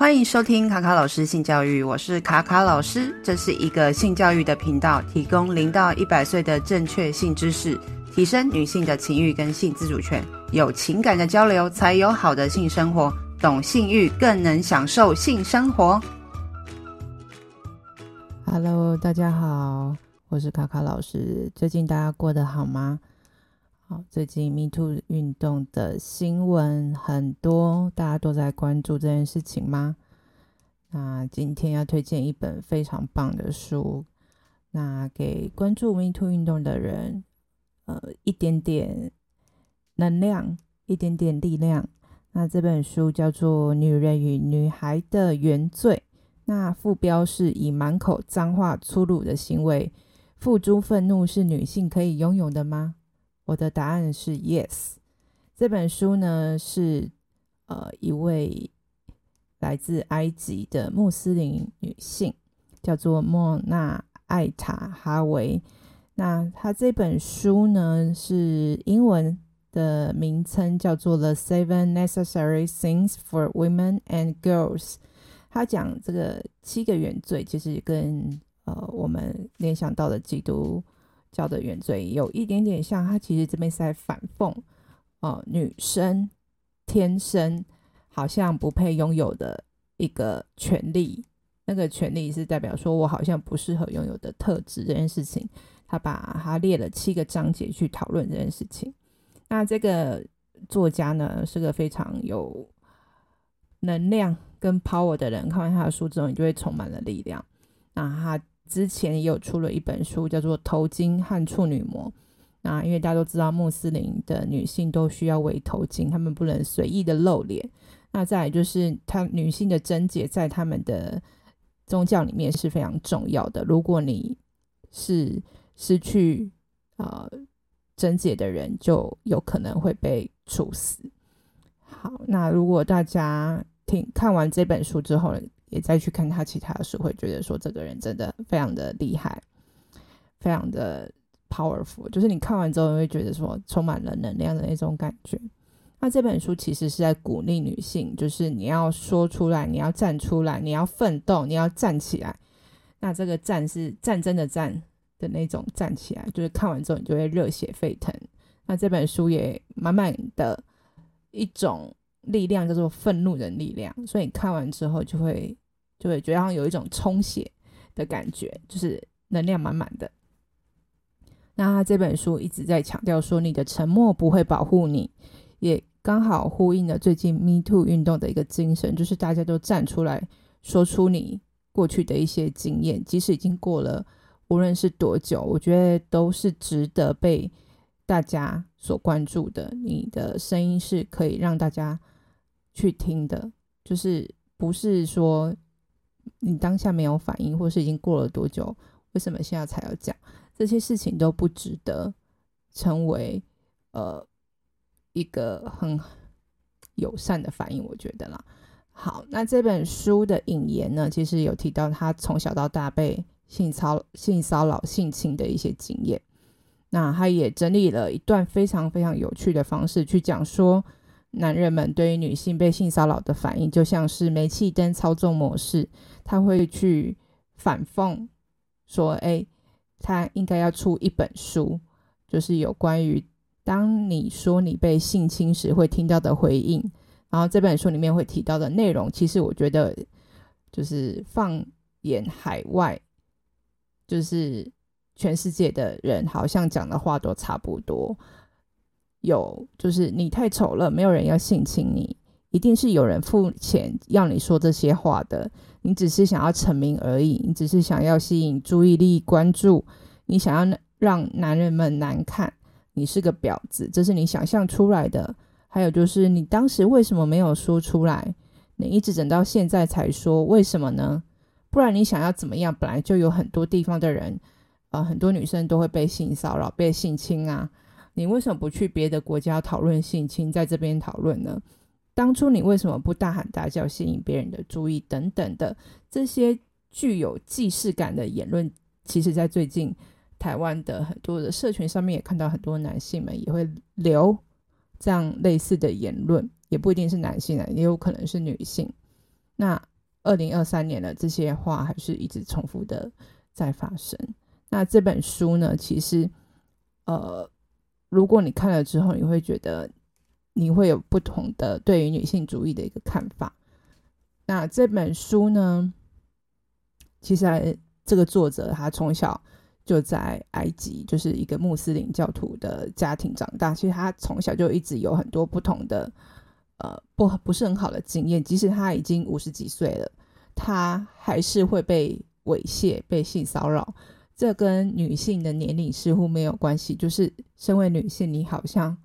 欢迎收听卡卡老师性教育，我是卡卡老师，这是一个性教育的频道，提供零到一百岁的正确性知识，提升女性的情欲跟性自主权。有情感的交流，才有好的性生活。懂性欲，更能享受性生活。Hello，大家好，我是卡卡老师。最近大家过得好吗？好，最近 Me Too 运动的新闻很多，大家都在关注这件事情吗？那今天要推荐一本非常棒的书，那给关注 Me Too 运动的人，呃，一点点能量，一点点力量。那这本书叫做《女人与女孩的原罪》，那副标是以满口脏话、粗鲁的行为付诸愤怒，是女性可以拥有的吗？我的答案是 yes。这本书呢是呃一位来自埃及的穆斯林女性，叫做莫娜艾塔哈维。那她这本书呢是英文的名称叫做《The Seven Necessary Things for Women and Girls》。她讲这个七个原罪，其实跟呃我们联想到的基督。教的原罪有一点点像，他其实这边是在反讽，哦、女生天生好像不配拥有的一个权利，那个权利是代表说我好像不适合拥有的特质这件事情，他把他列了七个章节去讨论这件事情。那这个作家呢是个非常有能量跟 power 的人，看完他的书之后，你就会充满了力量。那他。之前也有出了一本书，叫做《头巾和处女膜》。那因为大家都知道，穆斯林的女性都需要围头巾，她们不能随意的露脸。那再就是，她女性的贞洁在他们的宗教里面是非常重要的。如果你是失去啊贞洁的人，就有可能会被处死。好，那如果大家听看完这本书之后，也再去看他其他的书，会觉得说这个人真的非常的厉害，非常的 powerful。就是你看完之后，会觉得说充满了能量的那种感觉。那这本书其实是在鼓励女性，就是你要说出来，你要站出来，你要奋斗，你要站起来。那这个战是战争的战的那种站起来，就是看完之后你就会热血沸腾。那这本书也满满的一种力量，叫做愤怒的力量，所以你看完之后就会。就会觉得好像有一种充血的感觉，就是能量满满的。那他这本书一直在强调说，你的沉默不会保护你，也刚好呼应了最近 Me Too 运动的一个精神，就是大家都站出来说出你过去的一些经验，即使已经过了无论是多久，我觉得都是值得被大家所关注的。你的声音是可以让大家去听的，就是不是说。你当下没有反应，或是已经过了多久？为什么现在才要讲？这些事情都不值得成为呃一个很友善的反应，我觉得啦。好，那这本书的引言呢，其实有提到他从小到大被性骚性骚扰、性侵的一些经验。那他也整理了一段非常非常有趣的方式去讲说。男人们对于女性被性骚扰的反应，就像是煤气灯操纵模式，他会去反讽说：“哎，他应该要出一本书，就是有关于当你说你被性侵时会听到的回应。”然后这本书里面会提到的内容，其实我觉得就是放眼海外，就是全世界的人好像讲的话都差不多。有，就是你太丑了，没有人要性侵你，一定是有人付钱要你说这些话的。你只是想要成名而已，你只是想要吸引注意力、关注，你想要让男人们难看，你是个婊子，这是你想象出来的。还有就是你当时为什么没有说出来？你一直等到现在才说，为什么呢？不然你想要怎么样？本来就有很多地方的人，呃，很多女生都会被性骚扰、被性侵啊。你为什么不去别的国家讨论性侵，在这边讨论呢？当初你为什么不大喊大叫，吸引别人的注意等等的这些具有既视感的言论？其实，在最近台湾的很多的社群上面，也看到很多男性们也会留这样类似的言论，也不一定是男性啊，也有可能是女性。那二零二三年的，这些话还是一直重复的在发生。那这本书呢，其实呃，如果你看了之后，你会觉得你会有不同的对于女性主义的一个看法。那这本书呢，其实这个作者他从小就在埃及，就是一个穆斯林教徒的家庭长大。其实他从小就一直有很多不同的呃不不是很好的经验，即使他已经五十几岁了，他还是会被猥亵、被性骚扰。这跟女性的年龄似乎没有关系，就是身为女性，你好像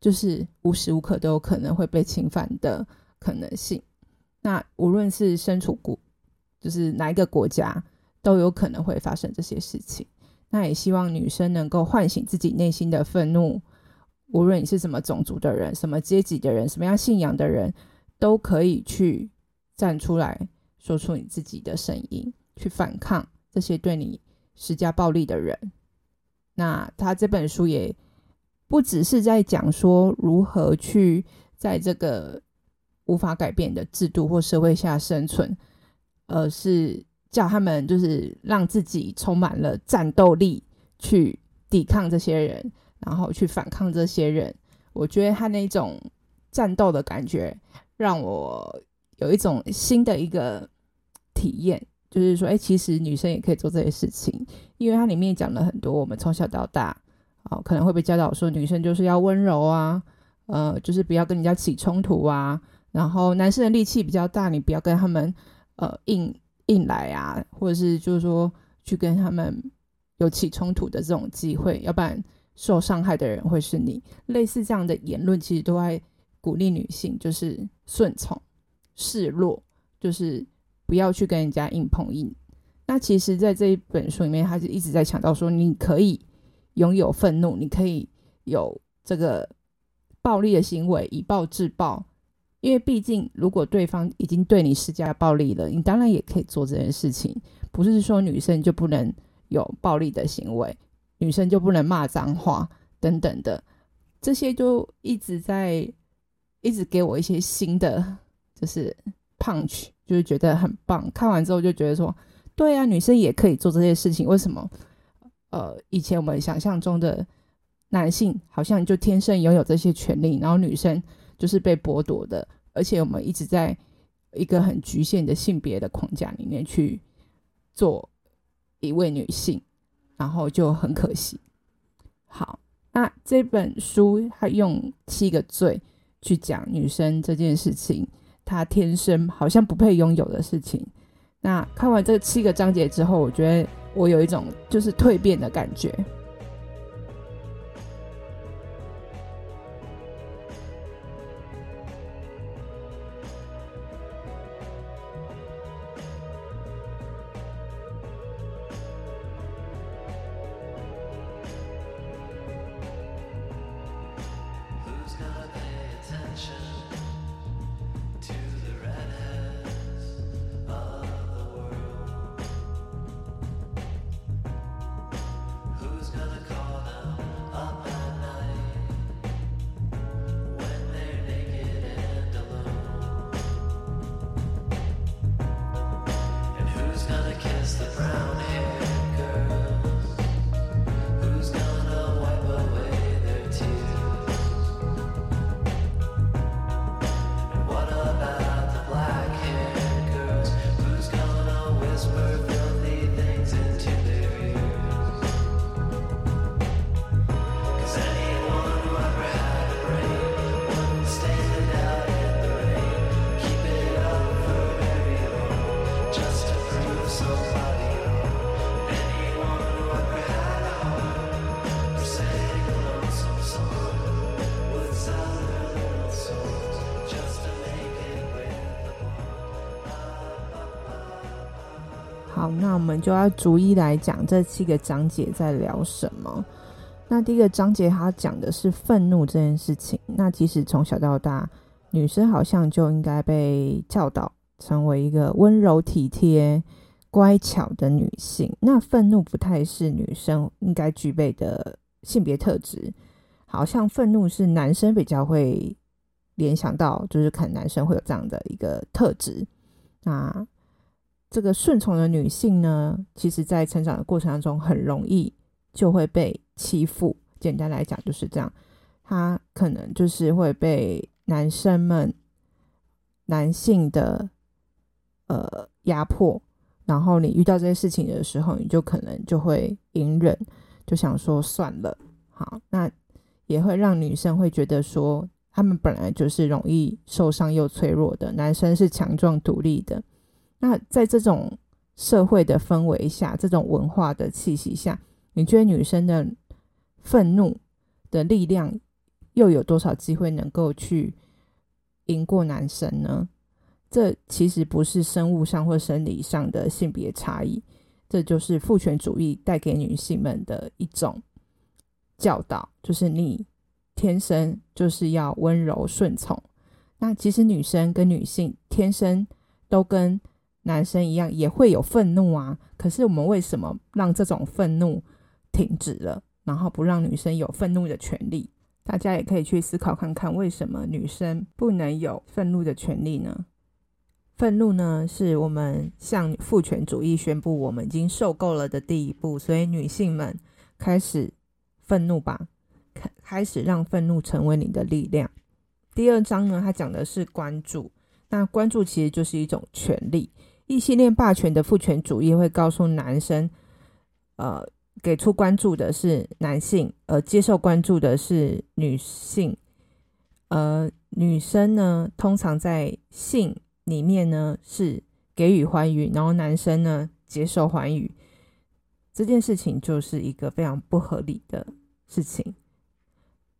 就是无时无刻都有可能会被侵犯的可能性。那无论是身处国，就是哪一个国家，都有可能会发生这些事情。那也希望女生能够唤醒自己内心的愤怒。无论你是什么种族的人、什么阶级的人、什么样信仰的人，都可以去站出来，说出你自己的声音，去反抗这些对你施加暴力的人。那他这本书也不只是在讲说如何去在这个。无法改变的制度或社会下生存，而是叫他们就是让自己充满了战斗力，去抵抗这些人，然后去反抗这些人。我觉得他那种战斗的感觉，让我有一种新的一个体验，就是说，哎，其实女生也可以做这些事情，因为它里面讲了很多我们从小到大，哦，可能会被教导说女生就是要温柔啊，呃，就是不要跟人家起冲突啊。然后男生的力气比较大，你不要跟他们呃硬硬来啊，或者是就是说去跟他们有起冲突的这种机会，要不然受伤害的人会是你。类似这样的言论，其实都在鼓励女性就是顺从、示弱，就是不要去跟人家硬碰硬。那其实，在这一本书里面，他就一直在强调说，你可以拥有愤怒，你可以有这个暴力的行为，以暴制暴。因为毕竟，如果对方已经对你施加暴力了，你当然也可以做这件事情。不是说女生就不能有暴力的行为，女生就不能骂脏话等等的，这些就一直在一直给我一些新的，就是 punch，就是觉得很棒。看完之后就觉得说，对啊，女生也可以做这些事情。为什么？呃，以前我们想象中的男性好像就天生拥有这些权利，然后女生。就是被剥夺的，而且我们一直在一个很局限的性别的框架里面去做一位女性，然后就很可惜。好，那这本书它用七个罪去讲女生这件事情，他天生好像不配拥有的事情。那看完这七个章节之后，我觉得我有一种就是蜕变的感觉。好，那我们就要逐一来讲这七个章节在聊什么。那第一个章节，它讲的是愤怒这件事情。那其实从小到大，女生好像就应该被教导成为一个温柔体贴、乖巧的女性。那愤怒不太是女生应该具备的性别特质，好像愤怒是男生比较会联想到，就是可能男生会有这样的一个特质。那这个顺从的女性呢，其实在成长的过程当中，很容易就会被欺负。简单来讲就是这样，她可能就是会被男生们、男性的呃压迫。然后你遇到这些事情的时候，你就可能就会隐忍，就想说算了。好，那也会让女生会觉得说，他们本来就是容易受伤又脆弱的，男生是强壮独立的。那在这种社会的氛围下，这种文化的气息下，你觉得女生的愤怒的力量又有多少机会能够去赢过男生呢？这其实不是生物上或生理上的性别差异，这就是父权主义带给女性们的一种教导，就是你天生就是要温柔顺从。那其实女生跟女性天生都跟男生一样，也会有愤怒啊。可是我们为什么让这种愤怒停止了，然后不让女生有愤怒的权利？大家也可以去思考看看，为什么女生不能有愤怒的权利呢？愤怒呢，是我们向父权主义宣布我们已经受够了的第一步。所以女性们开始愤怒吧，开开始让愤怒成为你的力量。第二章呢，它讲的是关注。那关注其实就是一种权利。异性恋霸权的父权主义会告诉男生，呃，给出关注的是男性，而接受关注的是女性。呃，女生呢，通常在性。里面呢是给予欢愉，然后男生呢接受欢愉，这件事情就是一个非常不合理的事情。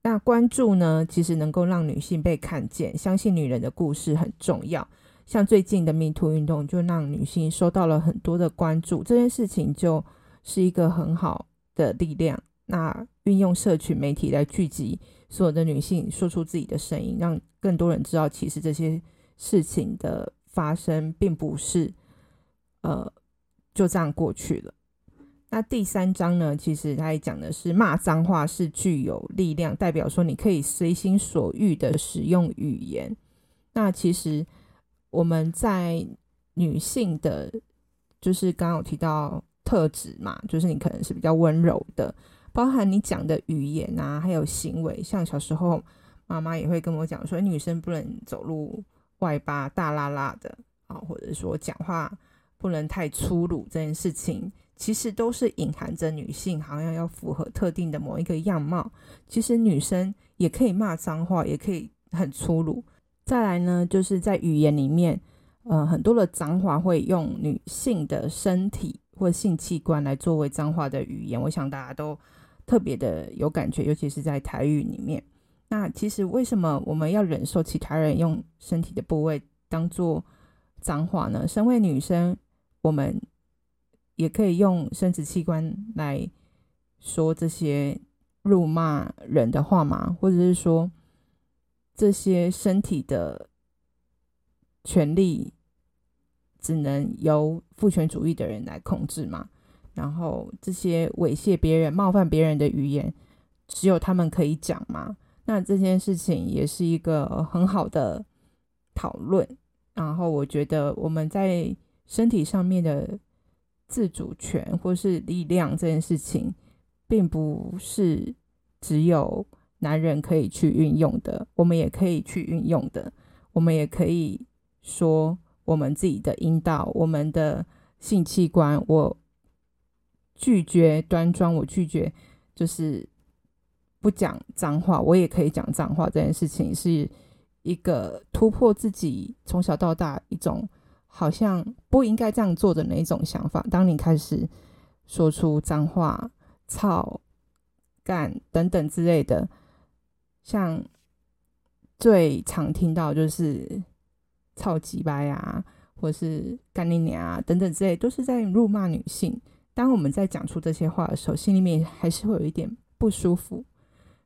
那关注呢，其实能够让女性被看见，相信女人的故事很重要。像最近的 Me Too 运动，就让女性收到了很多的关注，这件事情就是一个很好的力量。那运用社群媒体来聚集所有的女性，说出自己的声音，让更多人知道，其实这些。事情的发生并不是，呃，就这样过去了。那第三章呢，其实它也讲的是骂脏话是具有力量，代表说你可以随心所欲的使用语言。那其实我们在女性的，就是刚刚有提到特质嘛，就是你可能是比较温柔的，包含你讲的语言啊，还有行为。像小时候妈妈也会跟我讲说，女生不能走路。外八大剌剌的啊，或者说讲话不能太粗鲁，这件事情其实都是隐含着女性好像要符合特定的某一个样貌。其实女生也可以骂脏话，也可以很粗鲁。再来呢，就是在语言里面，呃，很多的脏话会用女性的身体或性器官来作为脏话的语言。我想大家都特别的有感觉，尤其是在台语里面。那其实为什么我们要忍受其他人用身体的部位当做脏话呢？身为女生，我们也可以用生殖器官来说这些辱骂人的话吗？或者是说这些身体的权利只能由父权主义的人来控制吗？然后这些猥亵别人、冒犯别人的语言，只有他们可以讲吗？那这件事情也是一个很好的讨论，然后我觉得我们在身体上面的自主权或是力量这件事情，并不是只有男人可以去运用的，我们也可以去运用的。我们也可以说我们自己的阴道，我们的性器官，我拒绝端庄，我拒绝就是。不讲脏话，我也可以讲脏话。这件事情是一个突破自己从小到大一种好像不应该这样做的那一种想法。当你开始说出脏话、操、干等等之类的，像最常听到就是“操鸡巴”啊，或是“干你娘”啊等等之类，都是在辱骂女性。当我们在讲出这些话的时候，心里面还是会有一点不舒服。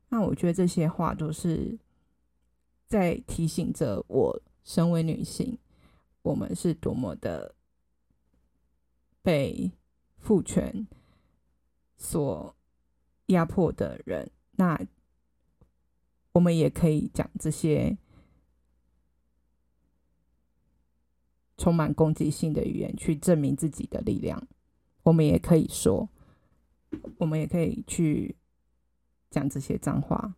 那我觉得这些话都是在提醒着我，身为女性，我们是多么的被父权所压迫的人。那我们也可以讲这些充满攻击性的语言去证明自己的力量。我们也可以说，我们也可以去讲这些脏话，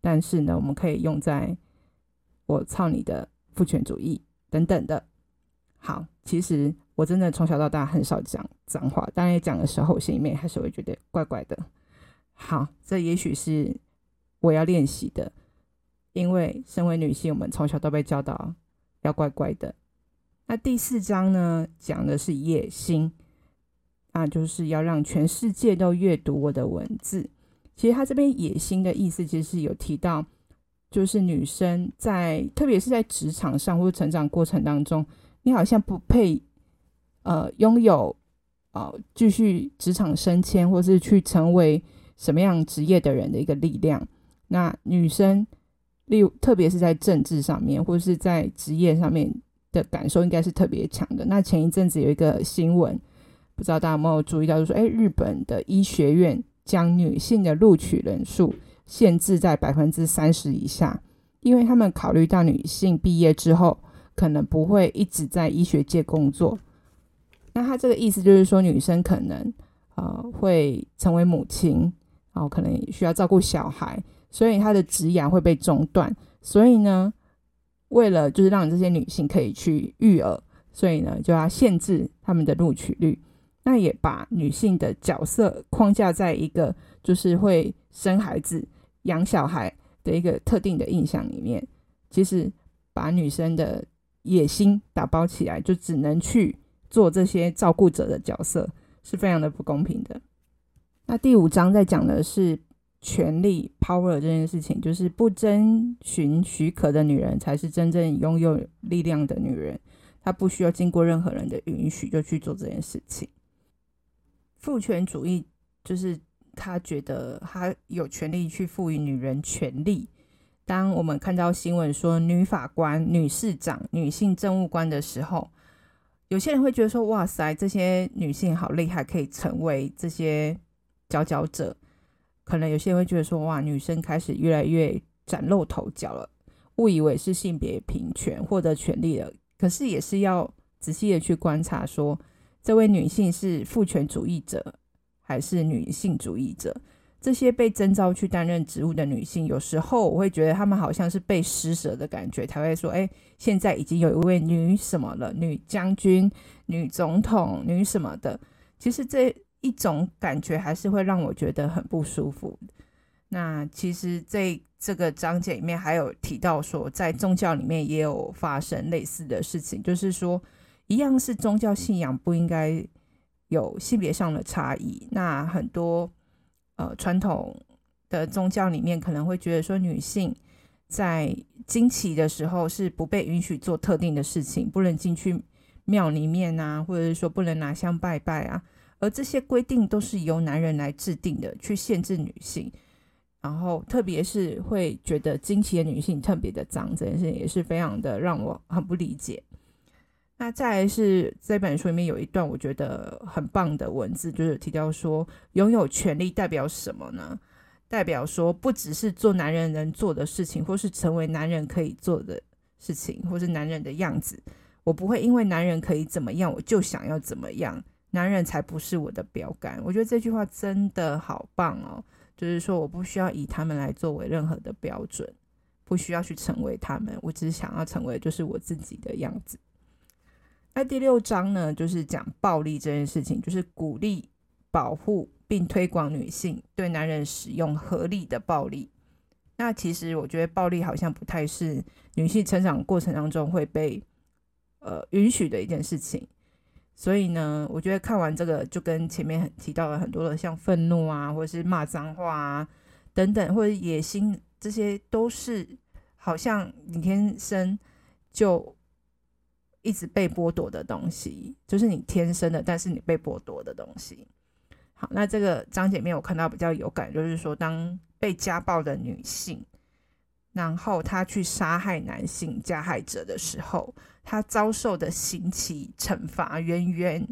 但是呢，我们可以用在“我操你的父权主义”等等的。好，其实我真的从小到大很少讲脏话，当然讲的时候，心里面还是会觉得怪怪的。好，这也许是我要练习的，因为身为女性，我们从小都被教导要乖乖的。那第四章呢，讲的是野心，那就是要让全世界都阅读我的文字。其实他这边野心的意思，其实是有提到，就是女生在，特别是在职场上或者成长过程当中，你好像不配，呃，拥有，呃，继续职场升迁，或是去成为。什么样职业的人的一个力量？那女生，例如特别是在政治上面，或者是在职业上面的感受，应该是特别强的。那前一阵子有一个新闻，不知道大家有没有注意到，就说，哎，日本的医学院将女性的录取人数限制在百分之三十以下，因为他们考虑到女性毕业之后可能不会一直在医学界工作。那他这个意思就是说，女生可能呃会成为母亲。然后，可能需要照顾小孩，所以她的职涯会被中断。所以呢，为了就是让这些女性可以去育儿，所以呢就要限制他们的录取率。那也把女性的角色框架在一个就是会生孩子、养小孩的一个特定的印象里面。其实把女生的野心打包起来，就只能去做这些照顾者的角色，是非常的不公平的。那第五章在讲的是权力 power 这件事情，就是不征询许可的女人才是真正拥有力量的女人，她不需要经过任何人的允许就去做这件事情。父权主义就是他觉得他有权利去赋予女人权利。当我们看到新闻说女法官、女市长、女性政务官的时候，有些人会觉得说：“哇塞，这些女性好厉害，可以成为这些。”佼佼者，可能有些人会觉得说：“哇，女生开始越来越崭露头角了，误以为是性别平权，获得权利了。”可是也是要仔细的去观察说，说这位女性是父权主义者还是女性主义者？这些被征召去担任职务的女性，有时候我会觉得她们好像是被施舍的感觉，才会说：“哎，现在已经有一位女什么了，女将军、女总统、女什么的。”其实这。一种感觉还是会让我觉得很不舒服。那其实这这个章节里面还有提到说，在宗教里面也有发生类似的事情，就是说，一样是宗教信仰不应该有性别上的差异。那很多呃传统的宗教里面可能会觉得说，女性在经期的时候是不被允许做特定的事情，不能进去庙里面啊，或者是说不能拿香拜拜啊。而这些规定都是由男人来制定的，去限制女性，然后特别是会觉得经期的女性特别的脏，这件事情也是非常的让我很不理解。那再来是这本书里面有一段我觉得很棒的文字，就是提到说，拥有权利代表什么呢？代表说不只是做男人能做的事情，或是成为男人可以做的事情，或是男人的样子。我不会因为男人可以怎么样，我就想要怎么样。男人才不是我的标杆，我觉得这句话真的好棒哦！就是说，我不需要以他们来作为任何的标准，不需要去成为他们，我只是想要成为就是我自己的样子。那第六章呢，就是讲暴力这件事情，就是鼓励、保护并推广女性对男人使用合理的暴力。那其实我觉得暴力好像不太是女性成长过程当中会被呃允许的一件事情。所以呢，我觉得看完这个，就跟前面提到了很多的，像愤怒啊，或者是骂脏话啊，等等，或者野心，这些都是好像你天生就一直被剥夺的东西，就是你天生的，但是你被剥夺的东西。好，那这个章节面我看到比较有感，就是说，当被家暴的女性。然后他去杀害男性加害者的时候，他遭受的刑期惩罚远远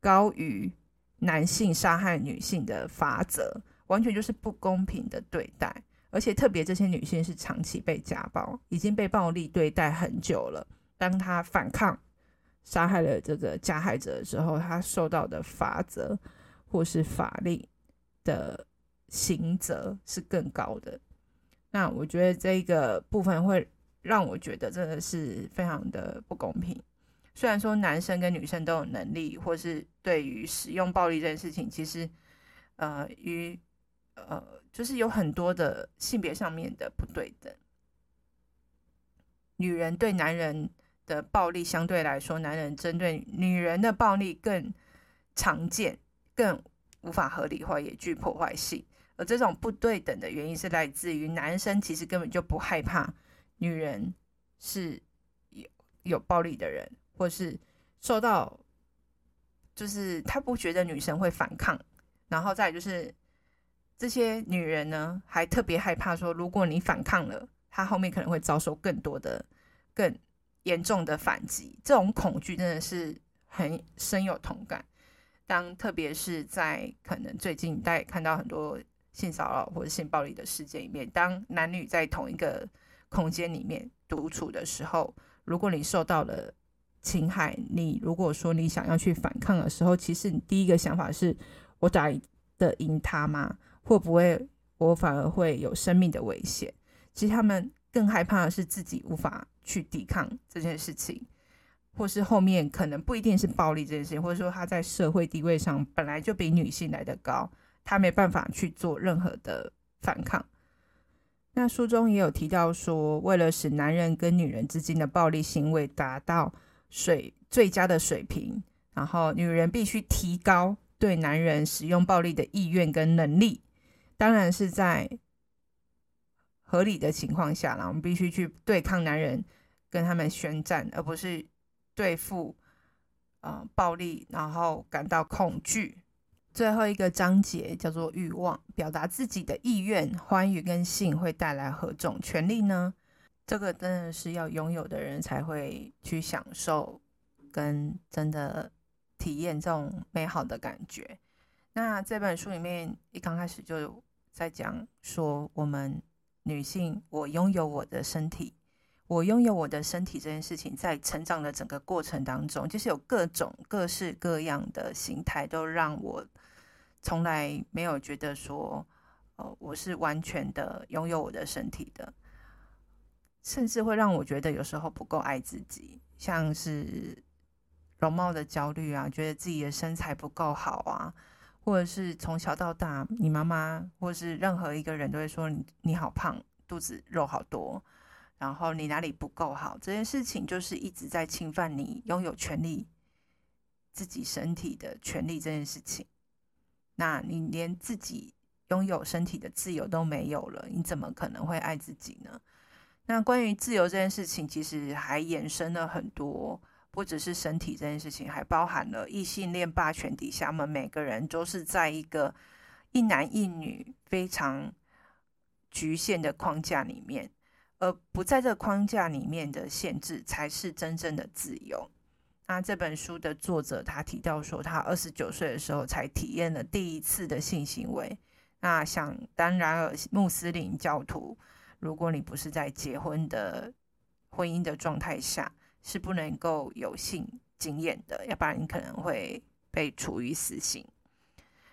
高于男性杀害女性的罚则，完全就是不公平的对待。而且特别这些女性是长期被家暴，已经被暴力对待很久了。当他反抗，杀害了这个加害者的时候，他受到的罚则或是法律的刑责是更高的。那我觉得这个部分会让我觉得真的是非常的不公平。虽然说男生跟女生都有能力，或是对于使用暴力这件事情，其实呃与呃就是有很多的性别上面的不对等。女人对男人的暴力相对来说，男人针对女人的暴力更常见，更无法合理化，也具破坏性。这种不对等的原因是来自于男生其实根本就不害怕女人是有有暴力的人，或是受到，就是他不觉得女生会反抗，然后再就是这些女人呢还特别害怕说，如果你反抗了，她后面可能会遭受更多的、更严重的反击。这种恐惧真的是很深有同感。当特别是在可能最近大家看到很多。性骚扰或者性暴力的事件里面，当男女在同一个空间里面独处的时候，如果你受到了侵害，你如果说你想要去反抗的时候，其实你第一个想法是：我打得赢他吗？会不会我反而会有生命的危险？其实他们更害怕的是自己无法去抵抗这件事情，或是后面可能不一定是暴力这件事情，或者说他在社会地位上本来就比女性来得高。他没办法去做任何的反抗。那书中也有提到说，为了使男人跟女人之间的暴力行为达到水最佳的水平，然后女人必须提高对男人使用暴力的意愿跟能力。当然是在合理的情况下啦，我们必须去对抗男人，跟他们宣战，而不是对付呃暴力，然后感到恐惧。最后一个章节叫做欲望，表达自己的意愿、欢愉跟性会带来何种权利呢？这个真的是要拥有的人才会去享受，跟真的体验这种美好的感觉。那这本书里面一刚开始就在讲说，我们女性，我拥有我的身体，我拥有我的身体这件事情，在成长的整个过程当中，就是有各种各式各样的形态，都让我。从来没有觉得说，呃，我是完全的拥有我的身体的，甚至会让我觉得有时候不够爱自己，像是容貌的焦虑啊，觉得自己的身材不够好啊，或者是从小到大，你妈妈或是任何一个人都会说你你好胖，肚子肉好多，然后你哪里不够好，这件事情就是一直在侵犯你拥有权利自己身体的权利这件事情。那你连自己拥有身体的自由都没有了，你怎么可能会爱自己呢？那关于自由这件事情，其实还延伸了很多，不只是身体这件事情，还包含了异性恋霸权底下，我们每个人都是在一个一男一女非常局限的框架里面，而不在这个框架里面的限制，才是真正的自由。那这本书的作者他提到说，他二十九岁的时候才体验了第一次的性行为。那想当然尔，穆斯林教徒，如果你不是在结婚的婚姻的状态下，是不能够有性经验的，要不然你可能会被处以死刑。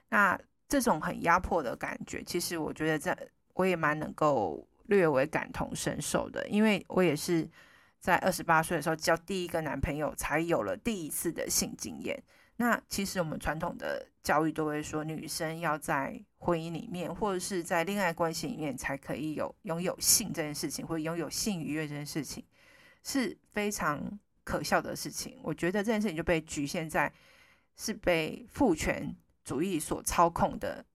那这种很压迫的感觉，其实我觉得在我也蛮能够略微感同身受的，因为我也是。在二十八岁的时候交第一个男朋友，才有了第一次的性经验。那其实我们传统的教育都会说，女生要在婚姻里面或者是在恋爱关系里面才可以有拥有性这件事情，或拥有性愉悦这件事情，是非常可笑的事情。我觉得这件事情就被局限在是被父权主义所操控的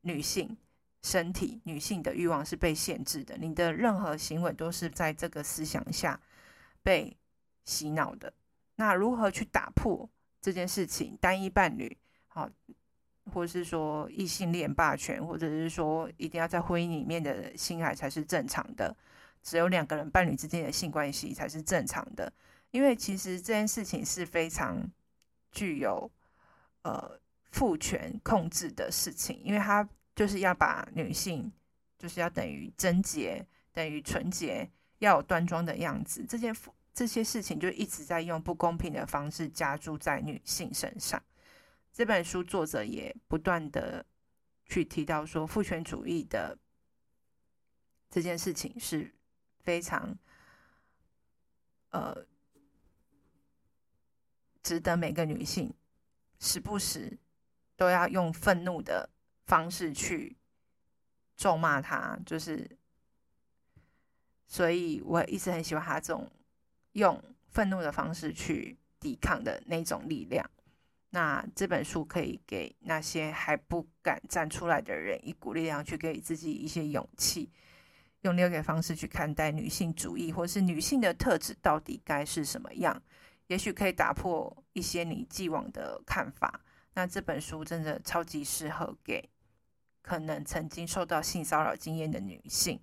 女性。身体，女性的欲望是被限制的，你的任何行为都是在这个思想下被洗脑的。那如何去打破这件事情？单一伴侣，好，或是说异性恋霸权，或者是说一定要在婚姻里面的性爱才是正常的，只有两个人伴侣之间的性关系才是正常的。因为其实这件事情是非常具有呃父权控制的事情，因为它。就是要把女性，就是要等于贞洁，等于纯洁，要有端庄的样子。这件这些事情就一直在用不公平的方式加注在女性身上。这本书作者也不断的去提到说，父权主义的这件事情是非常呃值得每个女性时不时都要用愤怒的方式去咒骂他，就是，所以我一直很喜欢他这种用愤怒的方式去抵抗的那种力量。那这本书可以给那些还不敢站出来的人一股力量，去给自己一些勇气，用另一个方式去看待女性主义，或是女性的特质到底该是什么样，也许可以打破一些你既往的看法。那这本书真的超级适合给可能曾经受到性骚扰经验的女性，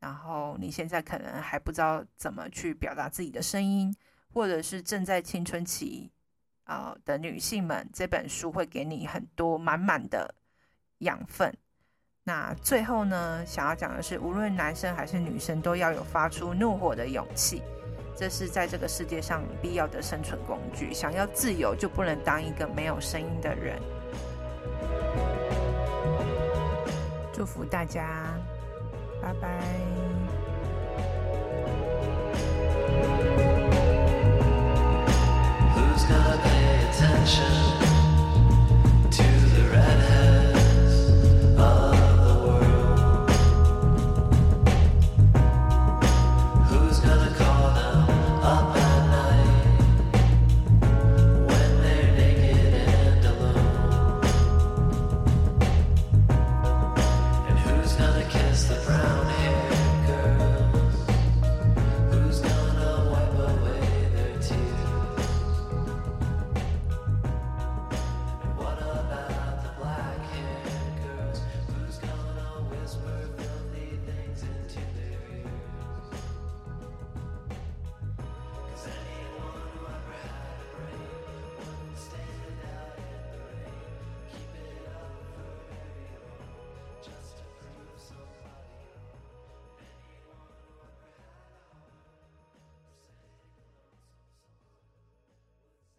然后你现在可能还不知道怎么去表达自己的声音，或者是正在青春期啊、的女性们，这本书会给你很多满满的养分。那最后呢，想要讲的是，无论男生还是女生，都要有发出怒火的勇气。这是在这个世界上必要的生存工具。想要自由，就不能当一个没有声音的人。祝福大家，拜拜。